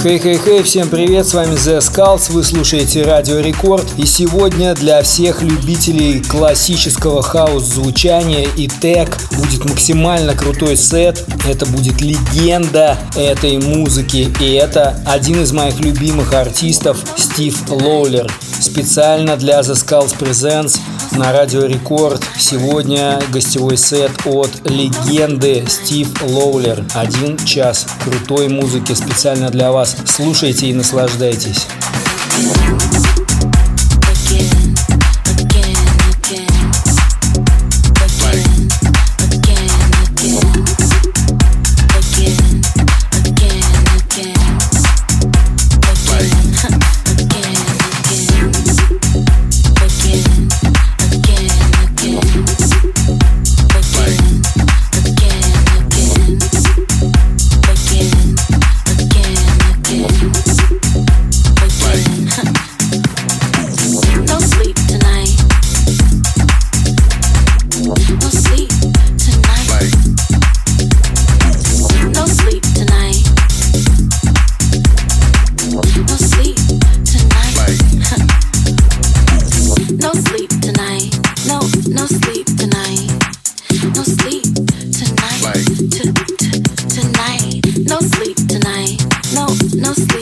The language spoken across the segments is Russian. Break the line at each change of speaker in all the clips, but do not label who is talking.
Хей-хей-хей, всем привет, с вами Zeskullz, вы слушаете Радио Рекорд. И сегодня для всех любителей классического house-звучания и tech будет максимально крутой сет. Это будет легенда этой музыки. И это один из моих любимых артистов Стив Лоулер. Специально для The Skulls Presents на Радио Рекорд сегодня гостевой сет от легенды Стив Лоулер. Один час крутой музыки специально для вас. Слушайте и наслаждайтесь.
no sleep.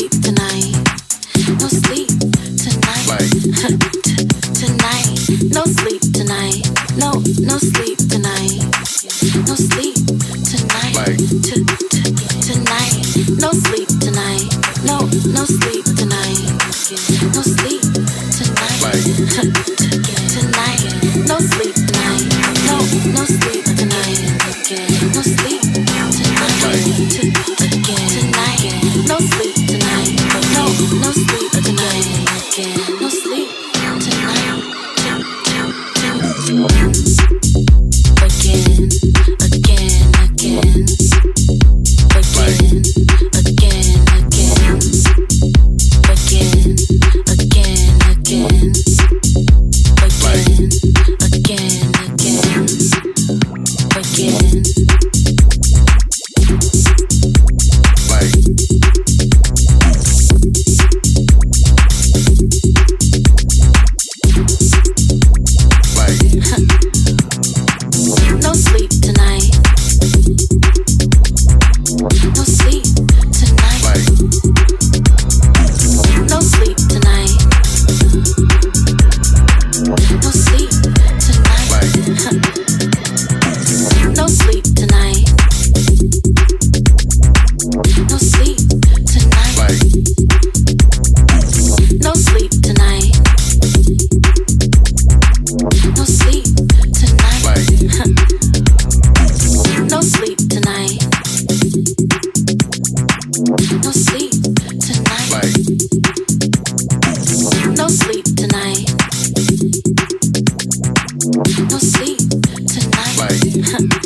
gonna sleep tonight. Like.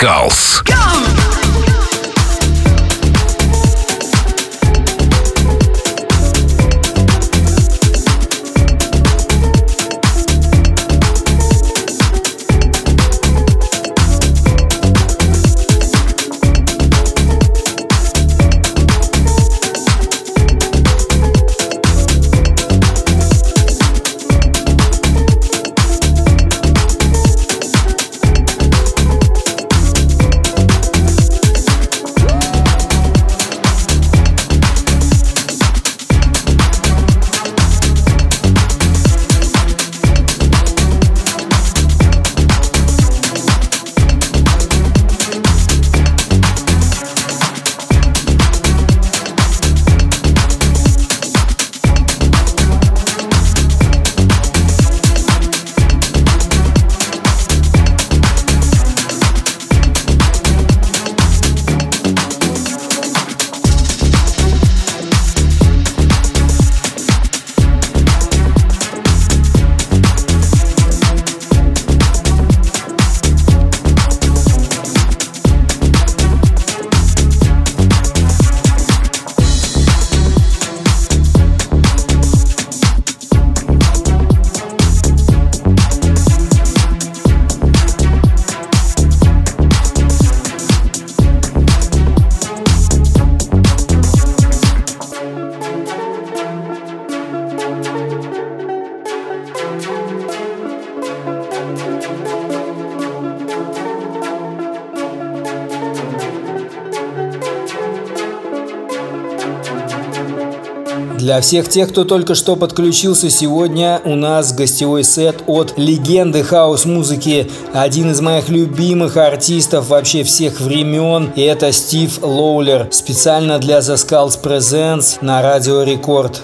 Gulls.
Для всех тех, кто только что подключился, сегодня у нас гостевой сет от легенды хаос-музыки, один из моих любимых артистов вообще всех времен, и это Стив Лоулер, специально для The Skulls Presents на Радио Рекорд.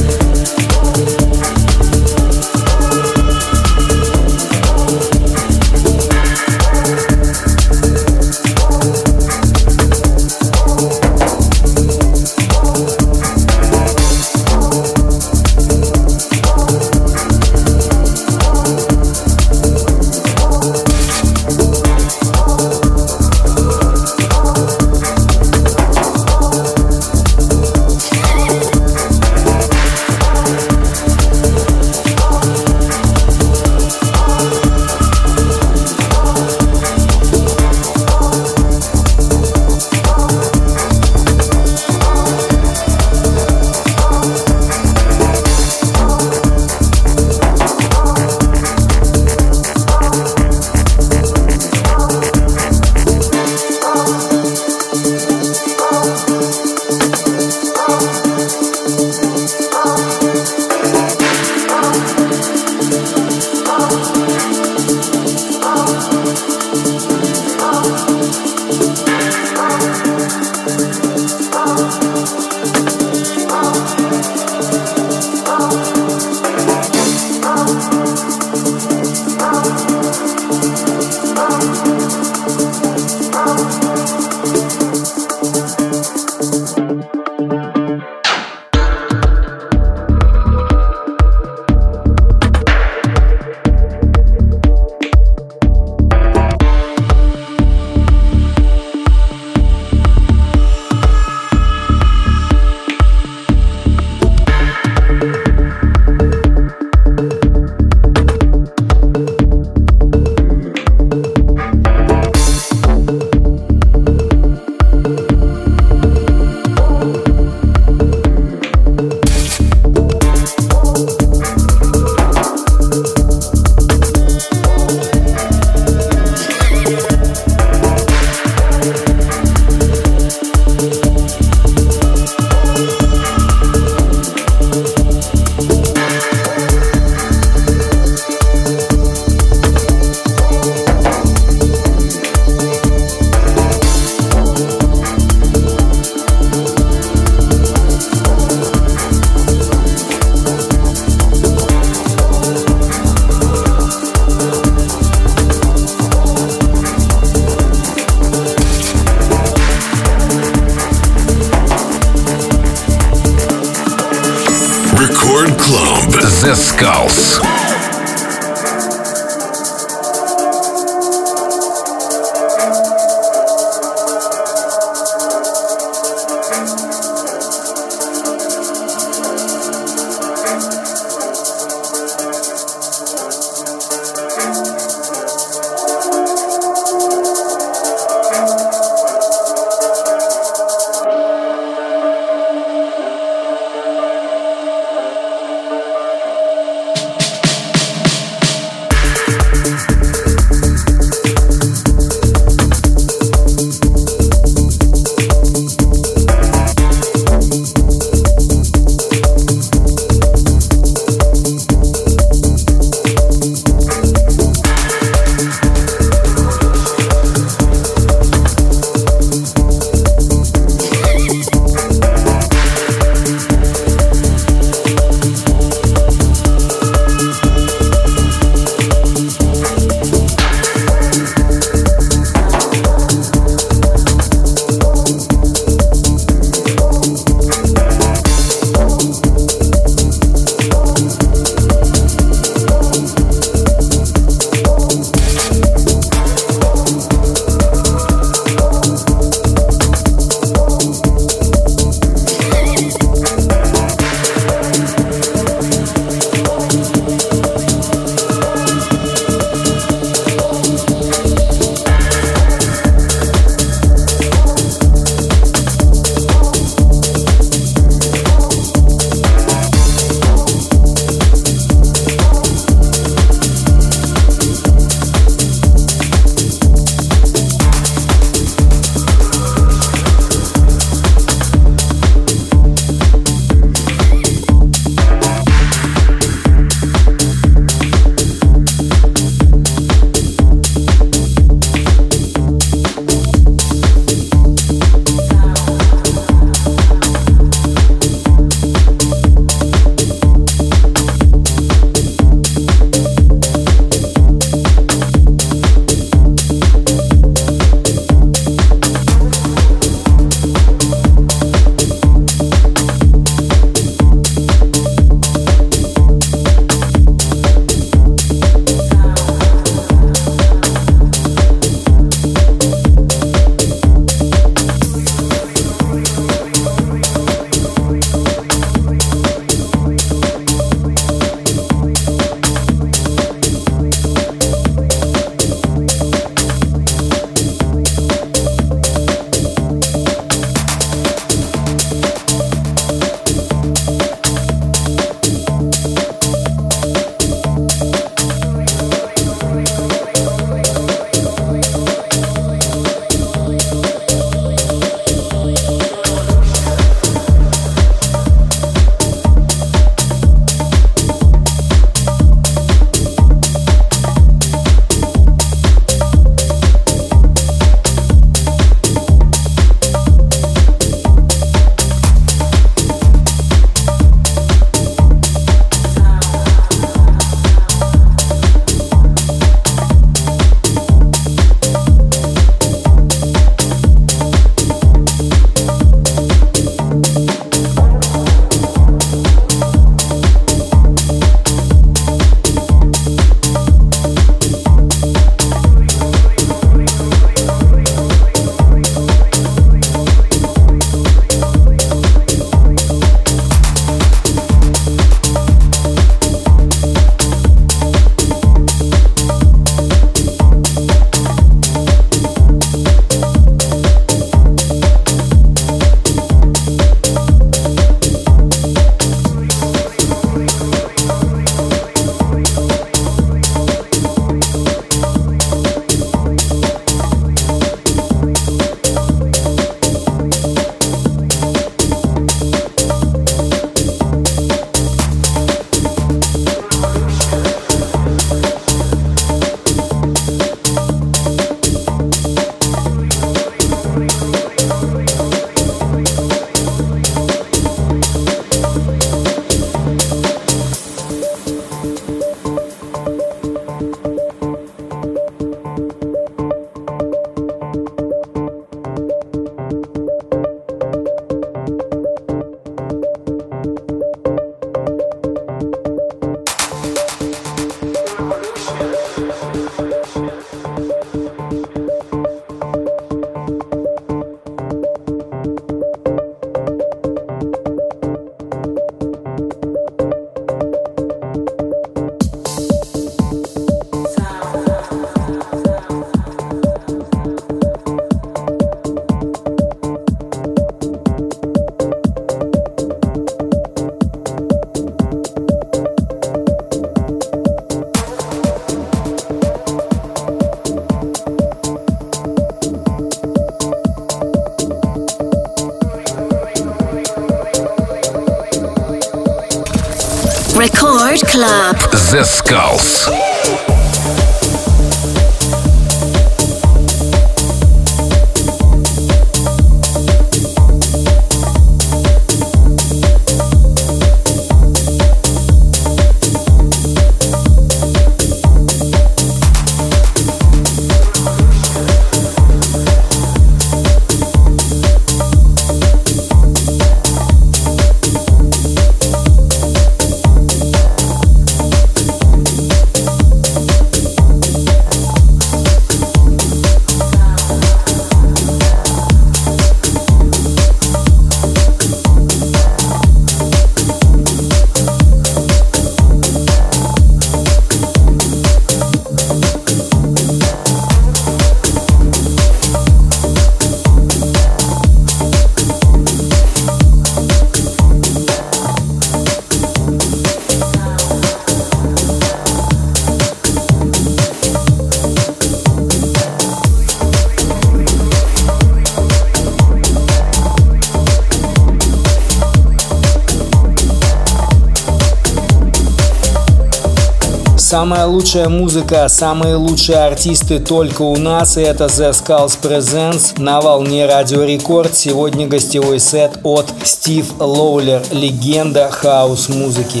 Самая лучшая музыка, самые лучшие артисты только у нас, и это The Skulls Presents на волне Радио Рекорд. Сегодня гостевой сет от Стив Лоулер, легенда хаос-музыки.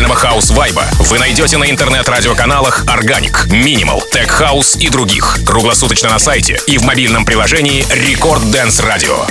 Актуального хаус-вайба вы найдете на интернет-радиоканалах Organic, Minimal, Tech House и других. Круглосуточно на сайте и в мобильном приложении Record Dance Radio.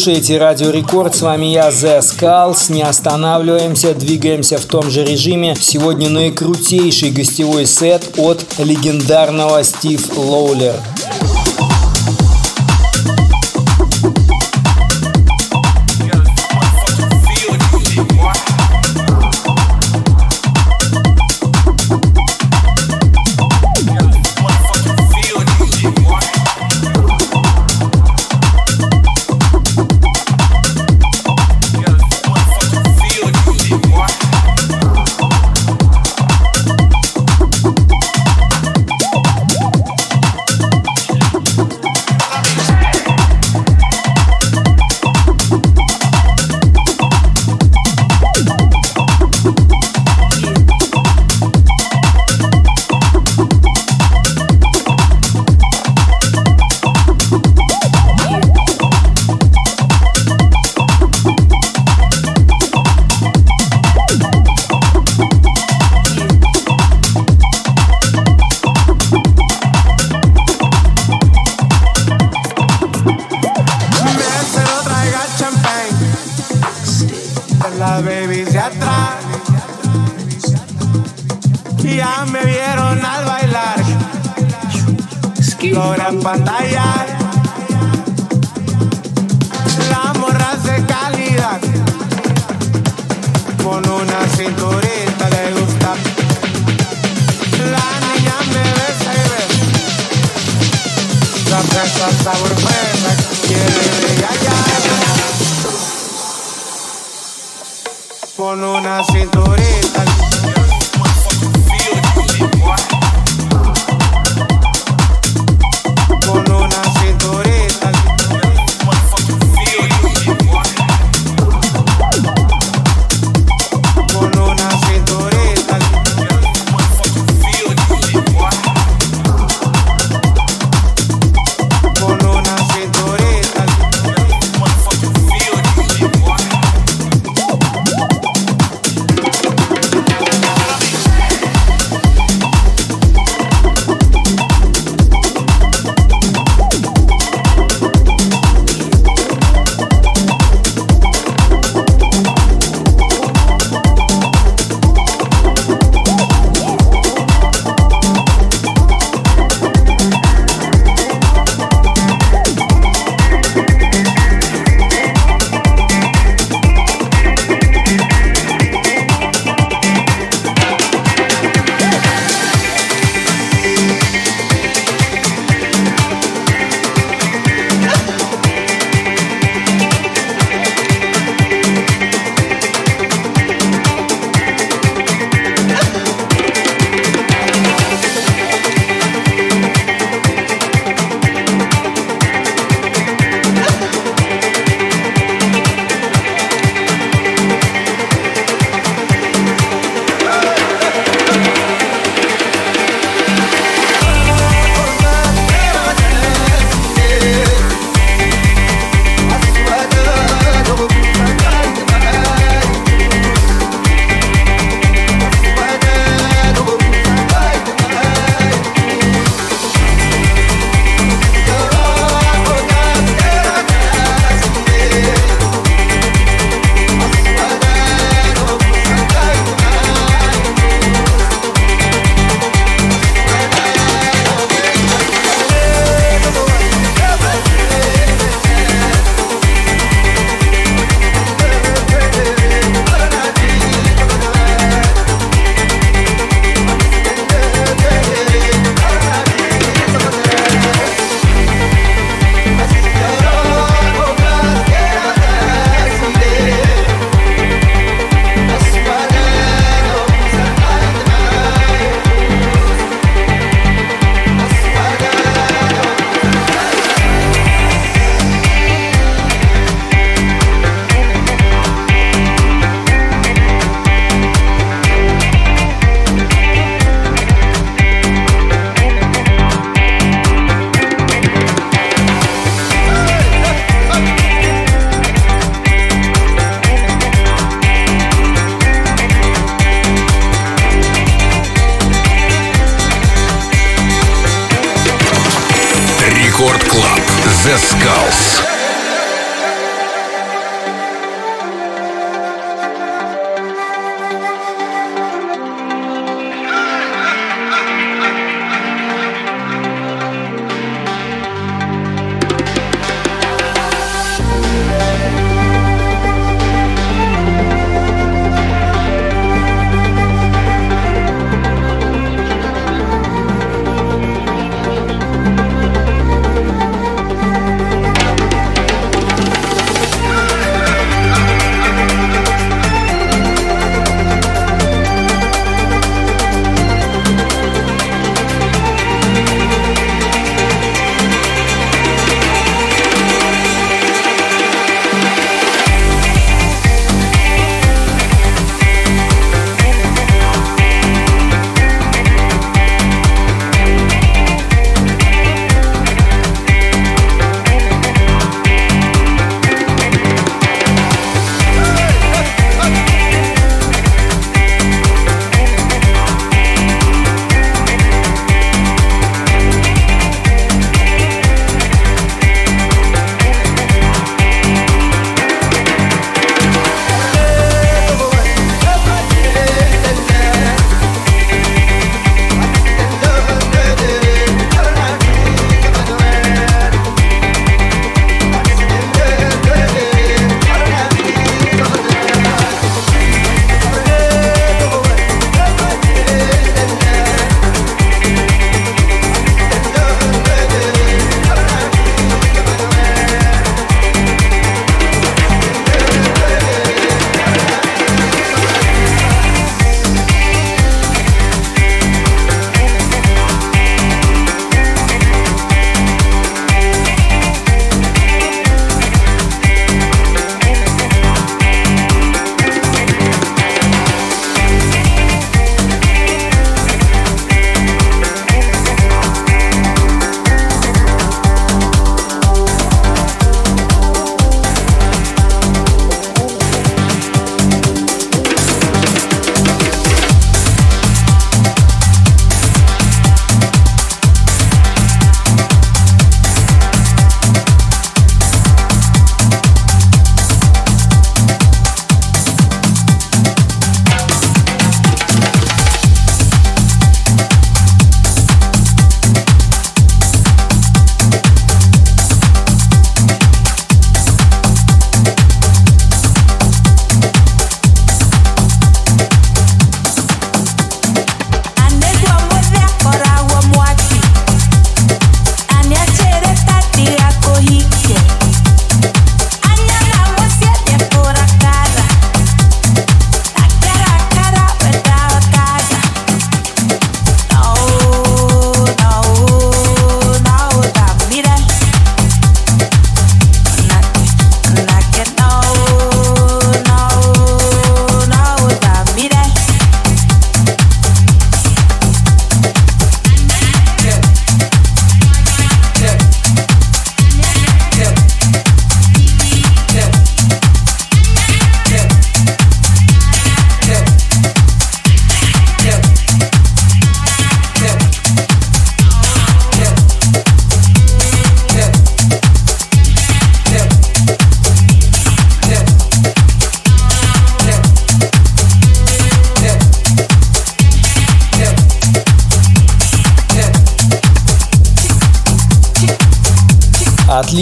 Слушаете Радио Рекорд, с вами я, The Skulls. Не останавливаемся, двигаемся в том же режиме. Сегодня наикрутейший гостевой сет от легендарного Стив Лоулер.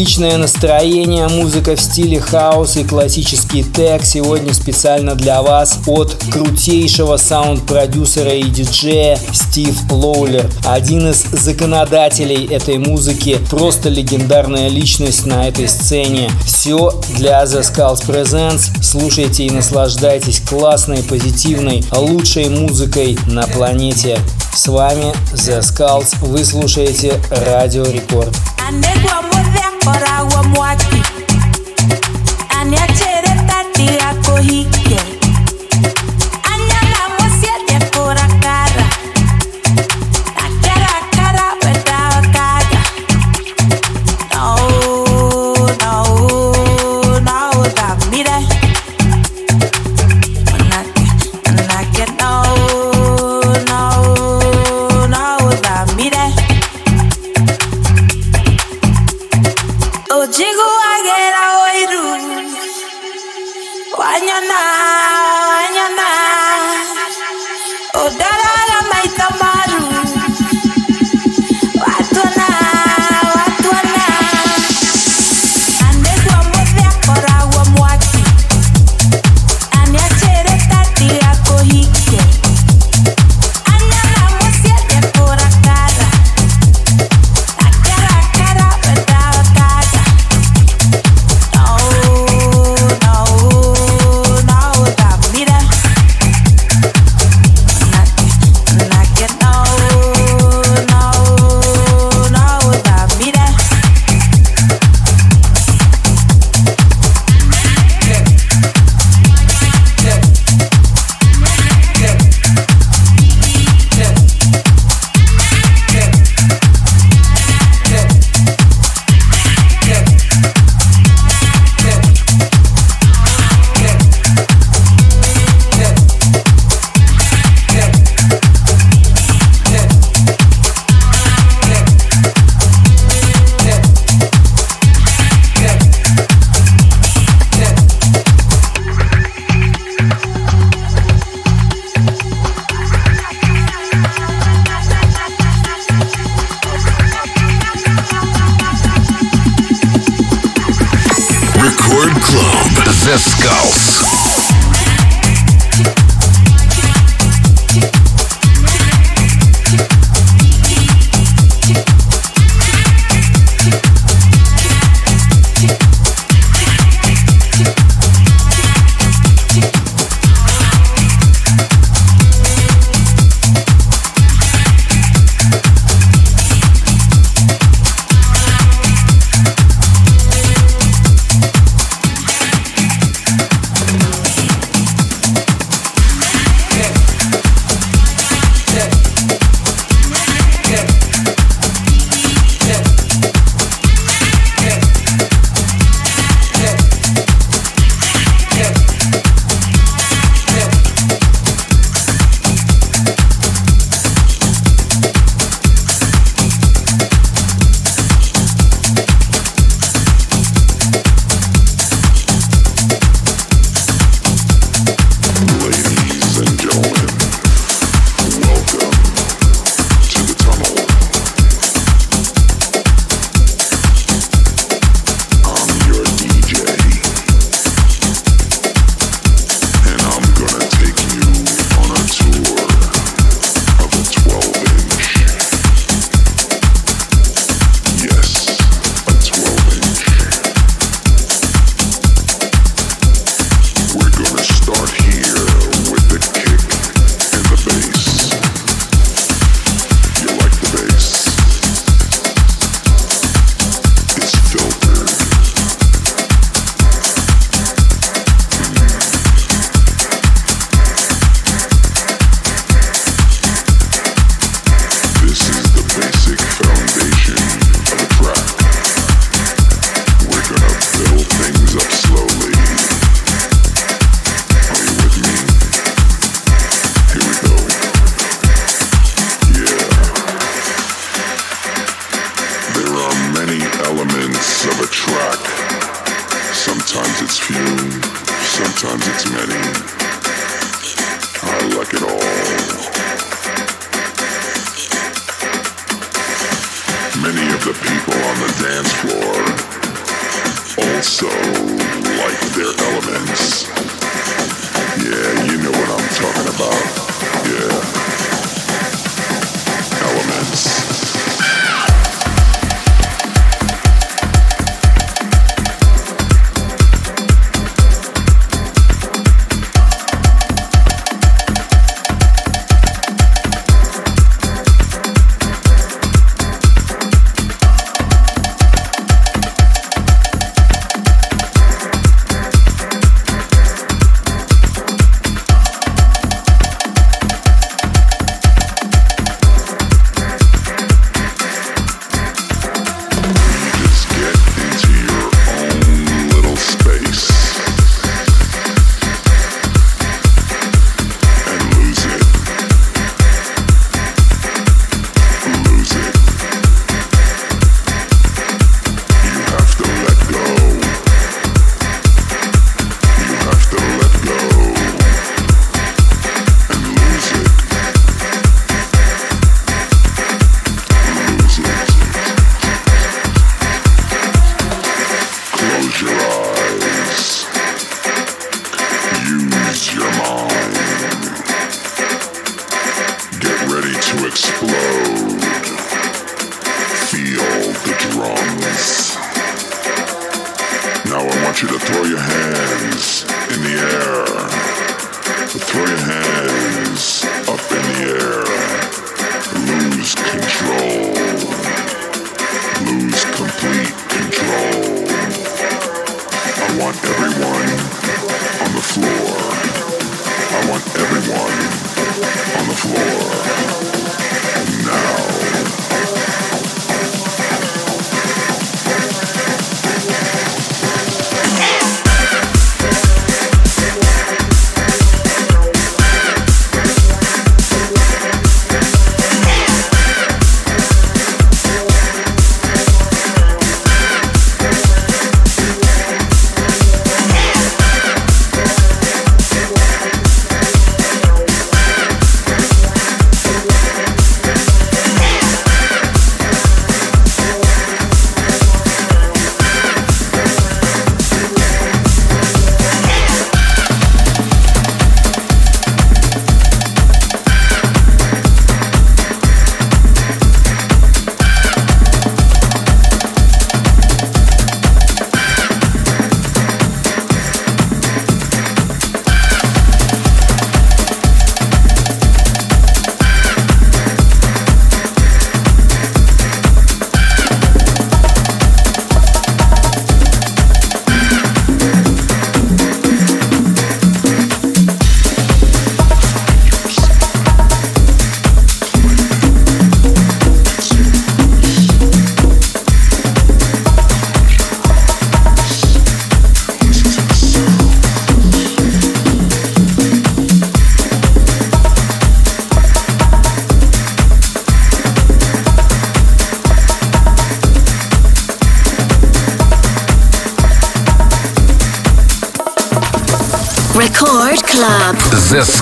Отличное настроение, музыка в стиле хаос и классический тег сегодня специально для вас от крутейшего саунд-продюсера и диджея Стив Лоулер. Один из законодателей этой музыки, просто легендарная личность на этой сцене. Все для The Skulls Presents. Слушайте и наслаждайтесь классной, позитивной, лучшей музыкой на планете. С вами The Skulls. Вы слушаете Радио Рекорд.
Ora wa
i bora And yet.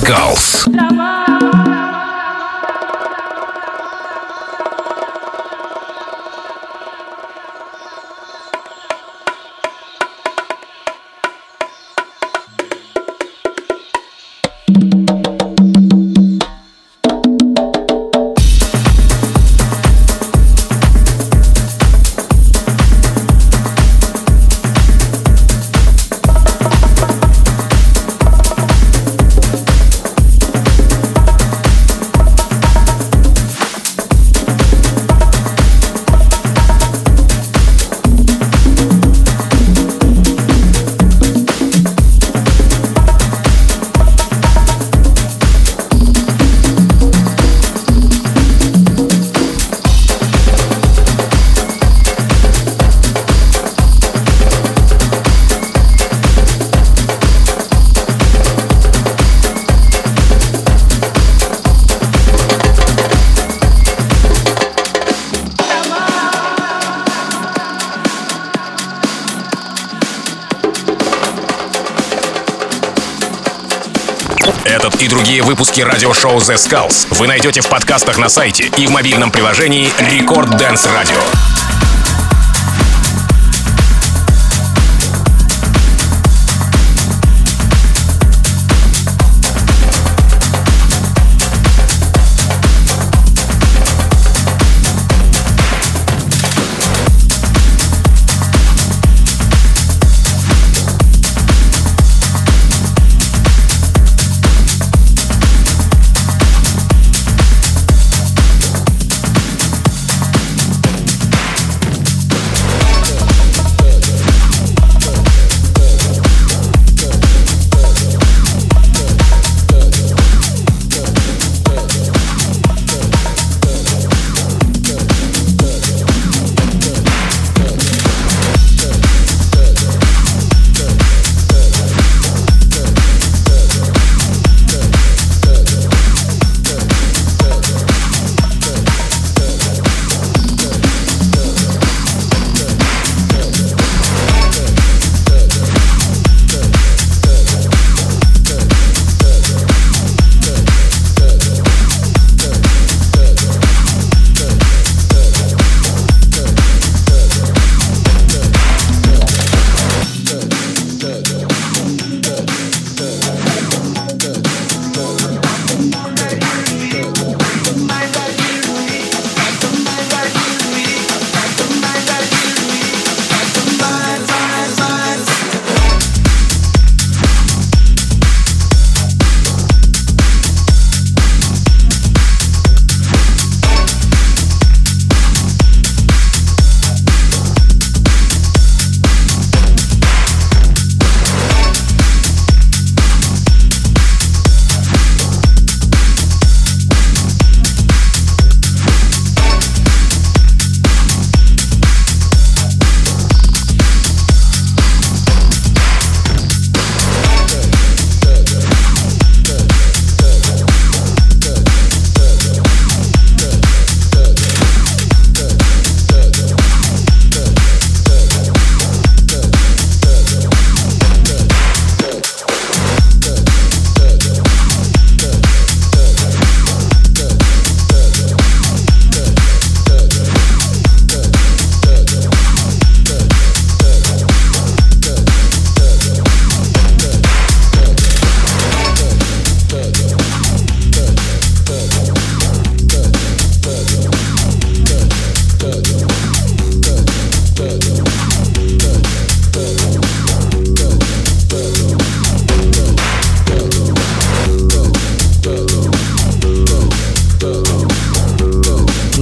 Calls. Выпуски радиошоу The Skulls вы найдете в подкастах на сайте и в мобильном приложении Record Dance Radio.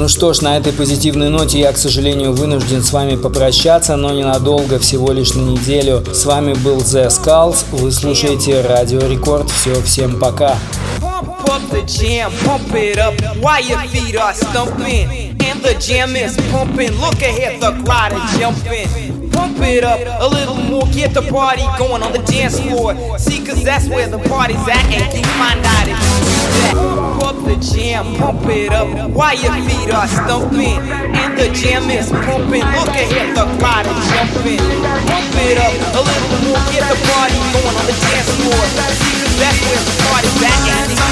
Ну что ж, на этой позитивной ноте я, к сожалению, вынужден с вами попрощаться, но ненадолго, всего лишь на неделю. С вами был The Skulls, вы слушаете Радио Рекорд. Все, всем пока.
Pump it up a little more, get the party going on the dance floor. See, cause that's where the party's at, and keep my night. Up the the jam, pump it up while your feet are stumping. And the jam is pumping. Look ahead, the crowd is jumping. Pump it up a little more, get the party going on the dance floor. See, that's where the party's at.